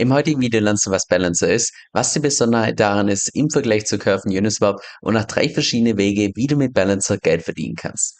Im heutigen Video lernst du, was Balancer ist, was die Besonderheit daran ist im Vergleich zu Curve und Uniswap und nach drei verschiedene Wege, wie du mit Balancer Geld verdienen kannst.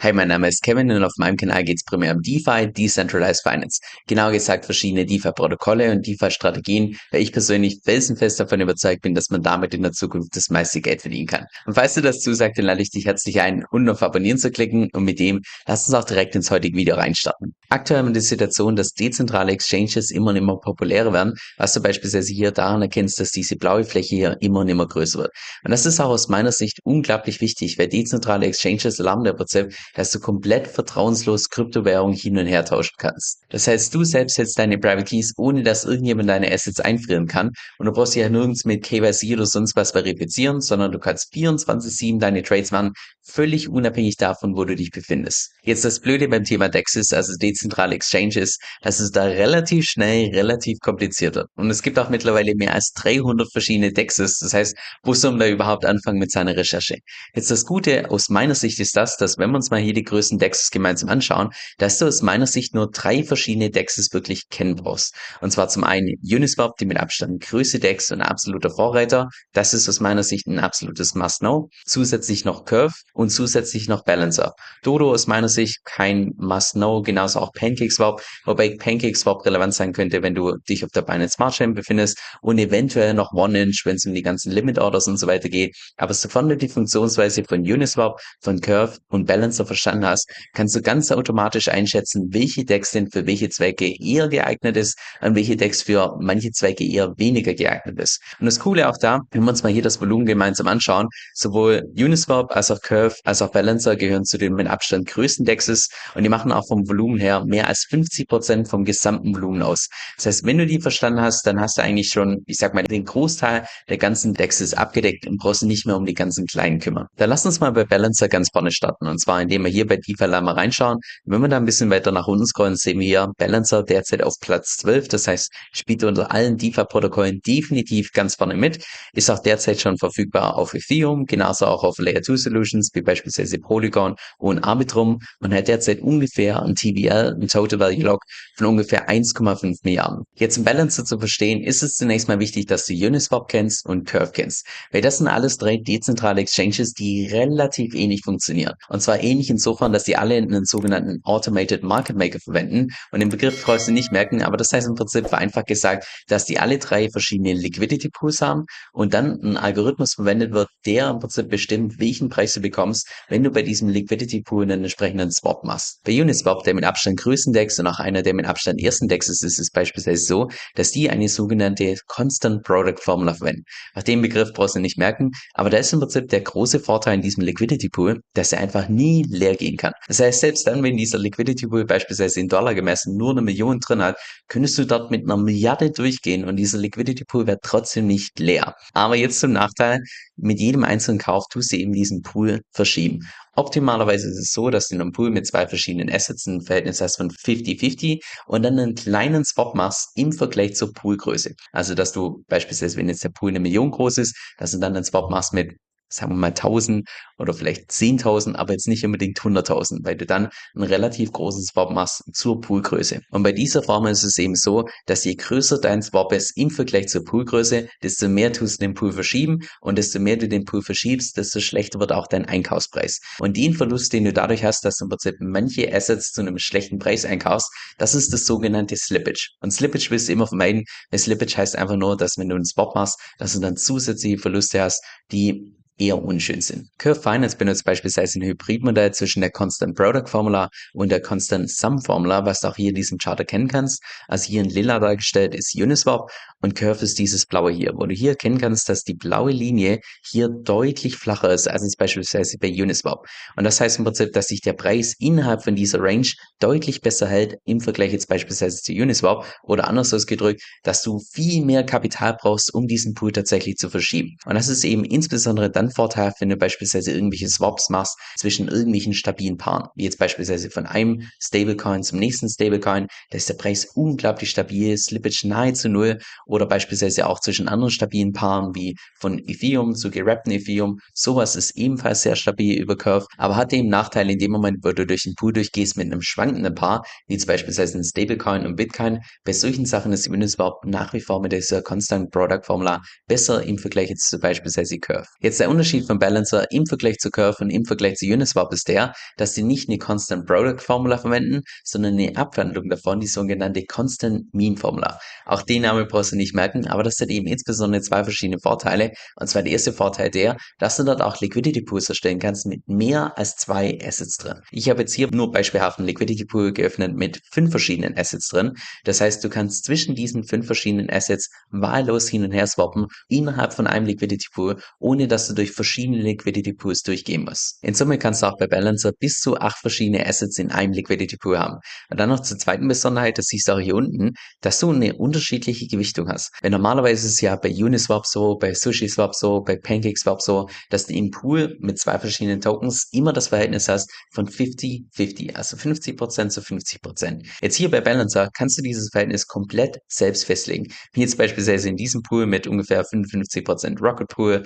Hi, mein Name ist Kevin und auf meinem Kanal geht es primär um DeFi, Decentralized Finance. Genauer gesagt verschiedene DeFi-Protokolle und DeFi-Strategien, weil ich persönlich felsenfest davon überzeugt bin, dass man damit in der Zukunft das meiste Geld verdienen kann. Und falls du das zusagt, dann lade ich dich herzlich ein, unten auf Abonnieren zu klicken und mit dem lass uns auch direkt ins heutige Video reinstarten. Aktuell haben wir die Situation, dass dezentrale Exchanges immer und immer populärer werden, was du beispielsweise hier daran erkennst, dass diese blaue Fläche hier immer und immer größer wird. Und das ist auch aus meiner Sicht unglaublich wichtig, weil dezentrale Exchanges erlauben der Prinzip, dass du komplett vertrauenslos Kryptowährungen hin und her tauschen kannst. Das heißt, du selbst setzt deine Private Keys, ohne dass irgendjemand deine Assets einfrieren kann und du brauchst ja nirgends mit KYC oder sonst was verifizieren, sondern du kannst 24-7 deine Trades machen, völlig unabhängig davon, wo du dich befindest. Jetzt das Blöde beim Thema DEX ist, also dezentrale Exchanges, dass es da relativ schnell, relativ kompliziert wird. Und es gibt auch mittlerweile mehr als 300 verschiedene DEXs. Das heißt, wo soll man da überhaupt anfangen mit seiner Recherche? Jetzt das Gute aus meiner Sicht ist das, dass wenn wir uns mal hier die größten DEXs gemeinsam anschauen, dass du aus meiner Sicht nur drei verschiedene DEXs wirklich kennen brauchst. Und zwar zum einen Uniswap, die mit Abstand größte DEX und absoluter Vorreiter. Das ist aus meiner Sicht ein absolutes Must-Know. Zusätzlich noch Curve und zusätzlich noch Balancer. Dodo aus meiner Sicht kein Must-Know, genauso auch PancakeSwap, wobei PancakeSwap relevant sein könnte, wenn du dich auf der Binance Smart Chain befindest und eventuell noch OneInch, wenn es um die ganzen Limit Orders und so weiter geht. Aber sofern du die Funktionsweise von Uniswap, von Curve und Balancer verstanden hast, kannst du ganz automatisch einschätzen, welche Decks denn für welche Zwecke eher geeignet ist und welche Decks für manche Zwecke eher weniger geeignet ist. Und das Coole auch da, wenn wir uns mal hier das Volumen gemeinsam anschauen, sowohl Uniswap als auch Curve Curve als auch Balancer gehören zu den mit Abstand größten Dexes und die machen auch vom Volumen her mehr als 50 Prozent vom gesamten Volumen aus. Das heißt, wenn du die verstanden hast, dann hast du eigentlich schon, ich sag mal, den Großteil der ganzen Dexes abgedeckt und brauchst nicht mehr um die ganzen kleinen kümmern. Dann lass uns mal bei Balancer ganz vorne starten und zwar indem wir hier bei DeFi mal reinschauen. Wenn wir da ein bisschen weiter nach unten scrollen, sehen wir hier Balancer derzeit auf Platz 12. Das heißt, spielt unter allen DeFi-Protokollen definitiv ganz vorne mit. Ist auch derzeit schon verfügbar auf Ethereum, genauso auch auf Layer 2 Solutions wie beispielsweise Polygon und Arbitrum und hat derzeit ungefähr ein TVL, ein Total Value Log von ungefähr 1,5 Milliarden. Jetzt im Balancer zu verstehen, ist es zunächst mal wichtig, dass du Uniswap kennst und Curve kennst, weil das sind alles drei dezentrale Exchanges, die relativ ähnlich funktionieren. Und zwar ähnlich insofern, dass sie alle einen sogenannten Automated Market Maker verwenden und den Begriff brauchst du nicht merken, aber das heißt im Prinzip vereinfacht gesagt, dass die alle drei verschiedene Liquidity Pools haben und dann ein Algorithmus verwendet wird, der im Prinzip bestimmt, welchen Preis du bekommst bekommst, wenn du bei diesem Liquidity Pool einen entsprechenden Swap machst. Bei Uniswap, der mit Abstand größten Dex und auch einer der mit Abstand ersten Dex ist, ist es beispielsweise so, dass die eine sogenannte Constant Product Formula verwenden. Nach dem Begriff brauchst du nicht merken, aber da ist im Prinzip der große Vorteil in diesem Liquidity Pool, dass er einfach nie leer gehen kann. Das heißt, selbst dann, wenn dieser Liquidity Pool beispielsweise in Dollar gemessen nur eine Million drin hat, könntest du dort mit einer Milliarde durchgehen und dieser Liquidity Pool wird trotzdem nicht leer. Aber jetzt zum Nachteil, mit jedem einzelnen Kauf tust du eben diesen Pool verschieben. Optimalerweise ist es so, dass du in einem Pool mit zwei verschiedenen Assets ein Verhältnis hast von 50-50 und dann einen kleinen Swap machst im Vergleich zur Poolgröße. Also, dass du beispielsweise, wenn jetzt der Pool eine Million groß ist, dass du dann einen Swap machst mit sagen wir mal 1000 oder vielleicht 10.000, aber jetzt nicht unbedingt 100.000, weil du dann einen relativ großen Swap machst zur Poolgröße. Und bei dieser Formel ist es eben so, dass je größer dein Swap ist im Vergleich zur Poolgröße, desto mehr tust du den Pool verschieben und desto mehr du den Pool verschiebst, desto schlechter wird auch dein Einkaufspreis. Und den Verlust, den du dadurch hast, dass du im Prinzip manche Assets zu einem schlechten Preis einkaufst, das ist das sogenannte Slippage. Und Slippage willst du immer vermeiden, weil Slippage heißt einfach nur, dass wenn du einen Swap machst, dass du dann zusätzliche Verluste hast, die eher unschön sind. Curve Finance benutzt beispielsweise ein Hybridmodell zwischen der Constant Product Formula und der Constant Sum Formula, was du auch hier in diesem Chart erkennen kannst. Also hier in lila dargestellt ist Uniswap und Curve ist dieses blaue hier, wo du hier erkennen kannst, dass die blaue Linie hier deutlich flacher ist als beispielsweise bei Uniswap. Und das heißt im Prinzip, dass sich der Preis innerhalb von dieser Range deutlich besser hält im Vergleich jetzt beispielsweise zu Uniswap oder anders ausgedrückt, dass du viel mehr Kapital brauchst, um diesen Pool tatsächlich zu verschieben. Und das ist eben insbesondere dann vorteilhaft, wenn du beispielsweise irgendwelche Swaps machst zwischen irgendwelchen stabilen Paaren, wie jetzt beispielsweise von einem Stablecoin zum nächsten Stablecoin, da ist der Preis unglaublich stabil, Slippage nahezu null oder beispielsweise auch zwischen anderen stabilen Paaren wie von Ethereum zu gerappten Ethereum. Sowas ist ebenfalls sehr stabil über Curve, aber hat eben Nachteile in dem Moment, wo du durch den Pool durchgehst mit einem schwankenden Paar, wie jetzt beispielsweise ein Stablecoin und Bitcoin. Bei solchen Sachen ist Uniswap nach wie vor mit dieser Constant Product Formula besser im Vergleich jetzt zu beispielsweise Curve. Jetzt der Unterschied von Balancer im Vergleich zu Curve und im Vergleich zu Uniswap ist der, dass sie nicht eine Constant Product Formula verwenden, sondern eine Abwandlung davon, die sogenannte Constant Mean Formula. Auch den Namen brauchst du nicht merken, aber das hat eben insbesondere zwei verschiedene Vorteile. Und zwar der erste Vorteil der, dass du dort auch Liquidity Pools erstellen kannst mit mehr als zwei Assets drin. Ich habe jetzt hier nur beispielhaft einen Liquidity Pool geöffnet mit fünf verschiedenen Assets drin. Das heißt, du kannst zwischen diesen fünf verschiedenen Assets wahllos hin und her swappen innerhalb von einem Liquidity Pool, ohne dass du durch verschiedene Liquidity Pools durchgehen musst. In Summe kannst du auch bei Balancer bis zu acht verschiedene Assets in einem Liquidity Pool haben. Und dann noch zur zweiten Besonderheit, das siehst du auch hier unten, dass du eine unterschiedliche Gewichtung hast. Wenn normalerweise ist es ja bei Uniswap so, bei SushiSwap so, bei PancakeSwap so, dass du im Pool mit zwei verschiedenen Tokens immer das Verhältnis hast von 50-50, also 50% zu 50%. Jetzt hier bei Balancer kannst du dieses Verhältnis komplett selbst festlegen. Wie jetzt beispielsweise in diesem Pool mit ungefähr 55% Rocket Pool,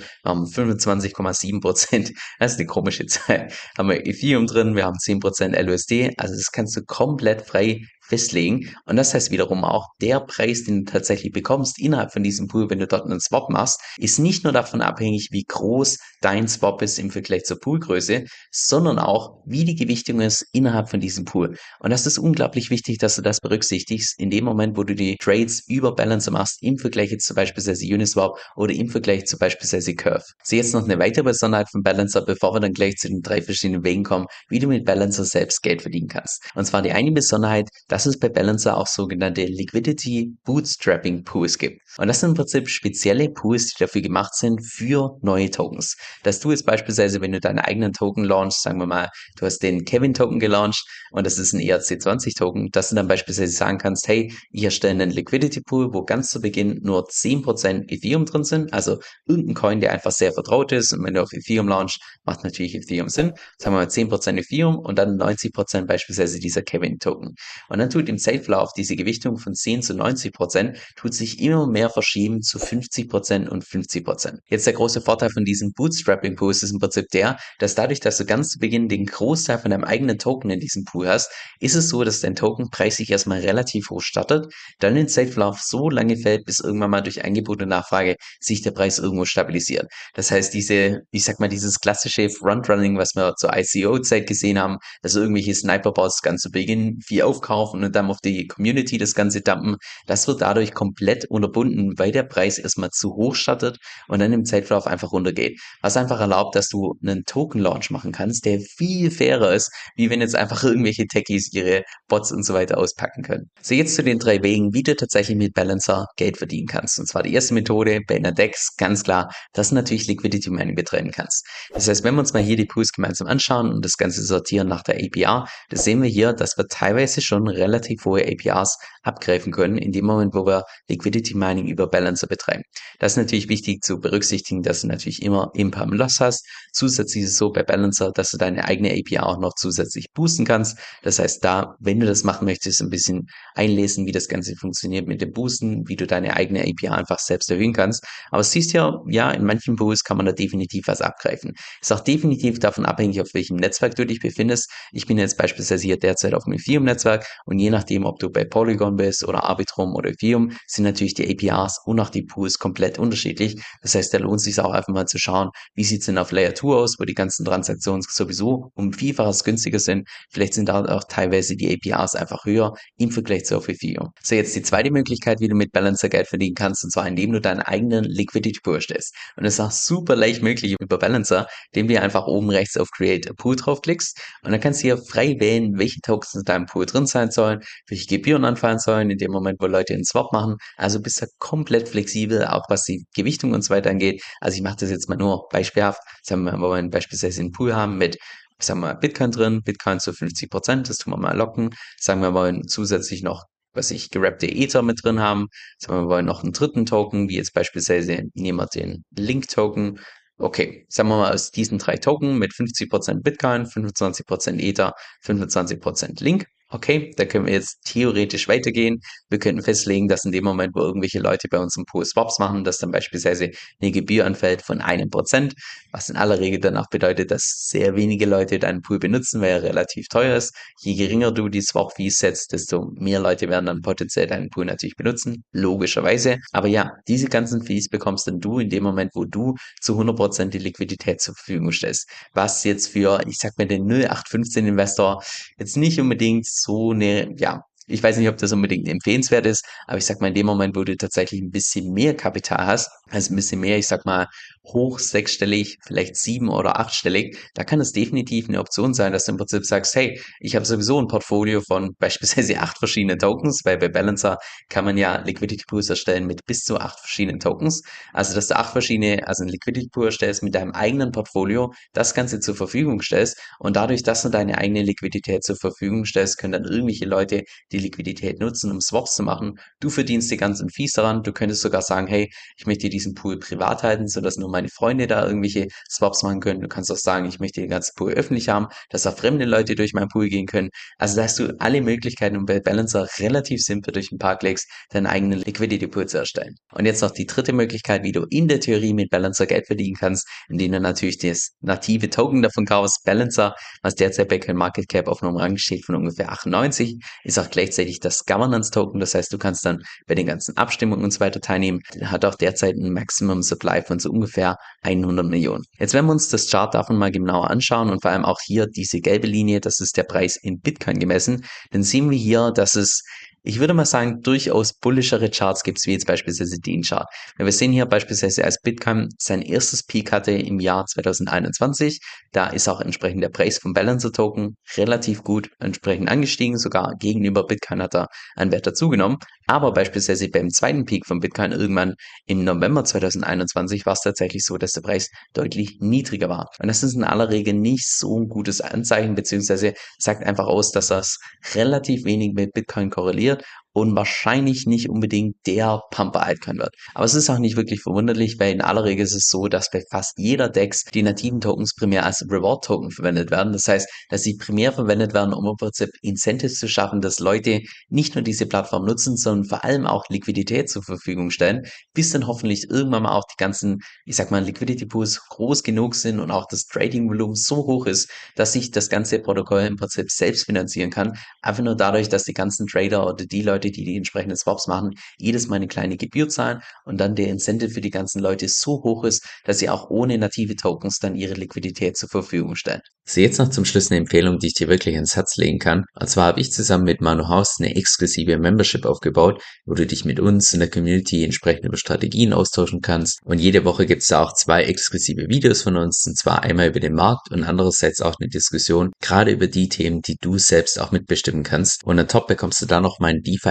haben 25,7%, das ist eine komische Zahl, haben wir Ethereum drin, wir haben 10% LUSD, also das kannst du komplett frei festlegen. Und das heißt wiederum auch, der Preis, den du tatsächlich bekommst innerhalb von diesem Pool, wenn du dort einen Swap machst, ist nicht nur davon abhängig, wie groß dein Swap ist im Vergleich zur Poolgröße, sondern auch, wie die Gewichtung ist innerhalb von diesem Pool. Und das ist unglaublich wichtig, dass du das berücksichtigst in dem Moment, wo du die Trades über Balancer machst, im Vergleich jetzt zu beispielsweise Uniswap oder im Vergleich zu beispielsweise Curve. So jetzt noch eine weitere Besonderheit von Balancer, bevor wir dann gleich zu den drei verschiedenen Wegen kommen, wie du mit Balancer selbst Geld verdienen kannst. Und zwar die eine Besonderheit, dass es bei Balancer auch sogenannte Liquidity Bootstrapping Pools gibt. Und das sind im Prinzip spezielle Pools, die dafür gemacht sind für neue Tokens. Dass du jetzt beispielsweise, wenn du deinen eigenen Token launchst, sagen wir mal, du hast den Kevin Token gelauncht und das ist ein ERC20 Token, dass du dann beispielsweise sagen kannst, hey, ich erstelle einen Liquidity Pool, wo ganz zu Beginn nur 10% Ethereum drin sind, also irgendein Coin, der einfach sehr vertraut ist und wenn du auf Ethereum launchst, macht natürlich Ethereum Sinn. Sagen wir mal 10% Ethereum und dann 90% beispielsweise dieser Kevin Token. Und dann tut im Safe-Lauf diese Gewichtung von 10 zu 90 Prozent tut sich immer mehr verschieben zu 50 Prozent und 50 Prozent. Jetzt der große Vorteil von diesem Bootstrapping Pool ist im Prinzip der, dass dadurch, dass du ganz zu Beginn den Großteil von deinem eigenen Token in diesem Pool hast, ist es so, dass dein Tokenpreis sich erstmal relativ hoch startet, dann in Safe-Lauf so lange fällt, bis irgendwann mal durch Angebot und Nachfrage sich der Preis irgendwo stabilisiert. Das heißt, diese, ich sag mal, dieses klassische Frontrunning, was wir zur ICO-Zeit gesehen haben, dass irgendwelche Sniper-Bots ganz zu Beginn viel aufkaufen und dann auf die Community das Ganze dumpen. Das wird dadurch komplett unterbunden, weil der Preis erstmal zu hoch startet und dann im Zeitverlauf einfach runtergeht. Was einfach erlaubt, dass du einen Token-Launch machen kannst, der viel fairer ist, wie wenn jetzt einfach irgendwelche Techies ihre Bots und so weiter auspacken können. So, jetzt zu den drei Wegen, wie du tatsächlich mit Balancer Geld verdienen kannst. Und zwar die erste Methode, bei einer DEX, ganz klar, dass du natürlich Liquidity Mining betreiben kannst. Das heißt, wenn wir uns mal hier die Pools gemeinsam anschauen und das Ganze sortieren nach der APR, das sehen wir hier, dass wir teilweise schon relativ hohe APRs abgreifen können, in dem Moment, wo wir Liquidity Mining über Balancer betreiben. Das ist natürlich wichtig zu berücksichtigen, dass du natürlich immer Imp und Loss hast. Zusätzlich ist es so bei Balancer, dass du deine eigene APR auch noch zusätzlich boosten kannst. Das heißt, da, wenn du das machen möchtest, ein bisschen einlesen, wie das Ganze funktioniert mit dem Boosten, wie du deine eigene APR einfach selbst erhöhen kannst. Aber siehst ja, ja, in manchen Pools kann man da definitiv was abgreifen. Ist auch definitiv davon abhängig, auf welchem Netzwerk du dich befindest. Ich bin jetzt beispielsweise hier derzeit auf dem Ethereum-Netzwerk und je nachdem, ob du bei Polygon bist oder Arbitrum oder Ethereum, sind natürlich die APRs und auch die Pools komplett unterschiedlich. Das heißt, da lohnt es sich auch einfach mal zu schauen, wie sieht es denn auf Layer 2 aus, wo die ganzen Transaktionen sowieso um Vielfaches günstiger sind. Vielleicht sind da auch teilweise die APRs einfach höher im Vergleich zu auf Ethereum. So, jetzt die zweite Möglichkeit, wie du mit Balancer Geld verdienen kannst, und zwar indem du deinen eigenen Liquidity Pool stellst. Und das ist auch super leicht möglich über Balancer, indem du einfach oben rechts auf Create a Pool draufklickst und dann kannst du hier frei wählen, welche Tokens in deinem Pool drin sein sollen, welche Gebühren anfallen sollen, in dem Moment, wo Leute einen Swap machen. Also bist du komplett flexibel, auch was die Gewichtung und so weiter angeht. Also ich mache das jetzt mal nur beispielhaft. Sagen wir mal, wo wir beispielsweise einen Pool haben mit sagen wir mal Bitcoin drin, Bitcoin zu 50 Prozent, das tun wir mal locken. Sagen wir, wollen zusätzlich noch was ich gerappte Ether mit drin haben. Sagen wir, wollen noch einen dritten Token, wie jetzt beispielsweise nehmen wir den Link-Token okay, sagen wir mal aus diesen drei Token mit 50% Bitcoin, 25% Ether, 25% Link, okay, da können wir jetzt theoretisch weitergehen. Wir könnten festlegen, dass in dem Moment, wo irgendwelche Leute bei uns im Pool Swaps machen, dass dann beispielsweise eine Gebühr anfällt von einem Prozent, was in aller Regel danach bedeutet, dass sehr wenige Leute deinen Pool benutzen, weil er relativ teuer ist. Je geringer du die Swap-Fees setzt, desto mehr Leute werden dann potenziell deinen Pool natürlich benutzen, logischerweise. Aber ja, diese ganzen Fees bekommst dann du in dem Moment, wo du zu 100% die Liquidität zur Verfügung stellst. Was jetzt für, ich sag mal, den 0815 Investor jetzt nicht unbedingt so eine, ja, ich weiß nicht, ob das unbedingt empfehlenswert ist, aber ich sag mal, in dem Moment, wo du tatsächlich ein bisschen mehr Kapital hast, also ein bisschen mehr, ich sag mal, hoch sechsstellig, vielleicht sieben- oder achtstellig, da kann es definitiv eine Option sein, dass du im Prinzip sagst, hey, ich habe sowieso ein Portfolio von beispielsweise acht verschiedenen Tokens, weil bei Balancer kann man ja Liquidity Pools erstellen mit bis zu acht verschiedenen Tokens. Also, dass du acht verschiedene, also ein Liquidity Pool erstellst mit deinem eigenen Portfolio, das Ganze zur Verfügung stellst und dadurch, dass du deine eigene Liquidität zur Verfügung stellst, können dann irgendwelche Leute die Liquidität nutzen, um Swaps zu machen. Du verdienst die ganzen Fees daran. Du könntest sogar sagen, hey, ich möchte diesen Pool privat halten, sodass nur meine Freunde da irgendwelche Swaps machen können. Du kannst auch sagen, ich möchte den ganzen Pool öffentlich haben, dass auch fremde Leute durch meinen Pool gehen können. Also da hast du alle Möglichkeiten, um bei Balancer relativ simpel durch ein paar Klicks deinen eigenen Liquidity Pool zu erstellen. Und jetzt noch die dritte Möglichkeit, wie du in der Theorie mit Balancer Geld verdienen kannst, indem du natürlich das native Token davon kaufst. Balancer, was derzeit bei Market Cap auf einem Rang steht von ungefähr 98, ist auch gleichzeitig das Governance Token. Das heißt, du kannst dann bei den ganzen Abstimmungen und so weiter teilnehmen. Hat auch derzeit ein Maximum Supply von so ungefähr 100 Millionen. Jetzt werden wir uns das Chart davon mal genauer anschauen und vor allem auch hier diese gelbe Linie, das ist der Preis in Bitcoin gemessen. Dann sehen wir hier, dass es ich würde mal sagen, durchaus bullischere Charts gibt es, wie jetzt beispielsweise den Chart. Wir sehen hier beispielsweise, als Bitcoin sein erstes Peak hatte im Jahr 2021, da ist auch entsprechend der Preis vom Balancer Token relativ gut entsprechend angestiegen, sogar gegenüber Bitcoin hat er einen Wert dazugenommen. Aber beispielsweise beim zweiten Peak von Bitcoin irgendwann im November 2021 war es tatsächlich so, dass der Preis deutlich niedriger war. Und das ist in aller Regel nicht so ein gutes Anzeichen, beziehungsweise sagt einfach aus, dass das relativ wenig mit Bitcoin korreliert und wahrscheinlich nicht unbedingt der Pumper-Altcoin wird. Aber es ist auch nicht wirklich verwunderlich, weil in aller Regel ist es so, dass bei fast jeder DEX die nativen Tokens primär als Reward-Token verwendet werden. Das heißt, dass sie primär verwendet werden, um im Prinzip Incentives zu schaffen, dass Leute nicht nur diese Plattform nutzen, sondern vor allem auch Liquidität zur Verfügung stellen, bis dann hoffentlich irgendwann mal auch die ganzen, ich sag mal, Liquidity Pools groß genug sind und auch das Trading-Volumen so hoch ist, dass sich das ganze Protokoll im Prinzip selbst finanzieren kann. Einfach nur dadurch, dass die ganzen Trader oder die Leute, die die entsprechenden Swaps machen, jedes Mal eine kleine Gebühr zahlen und dann der Incentive für die ganzen Leute so hoch ist, dass sie auch ohne native Tokens dann ihre Liquidität zur Verfügung stellen. So, jetzt noch zum Schluss eine Empfehlung, die ich dir wirklich ans Herz legen kann. Und zwar habe ich zusammen mit Manu Haus eine exklusive Membership aufgebaut, wo du dich mit uns in der Community entsprechend über Strategien austauschen kannst. Und jede Woche gibt es da auch zwei exklusive Videos von uns, und zwar einmal über den Markt und andererseits auch eine Diskussion, gerade über die Themen, die du selbst auch mitbestimmen kannst. Und on top bekommst du da noch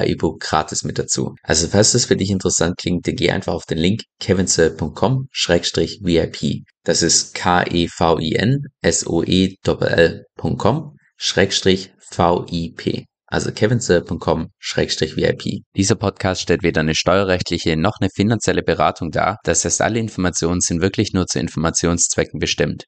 mein DeFi-E-Book gratis mit dazu. Also falls das für dich interessant klingt, dann geh einfach auf den Link kevinsoe.com-vip. Das ist K-E-V-I-N-S-O-E-L.com Schrägstrich V-I-P. Also kevinsoe.com-vip. Dieser Podcast stellt weder eine steuerrechtliche noch eine finanzielle Beratung dar. Das heißt, alle Informationen sind wirklich nur zu Informationszwecken bestimmt.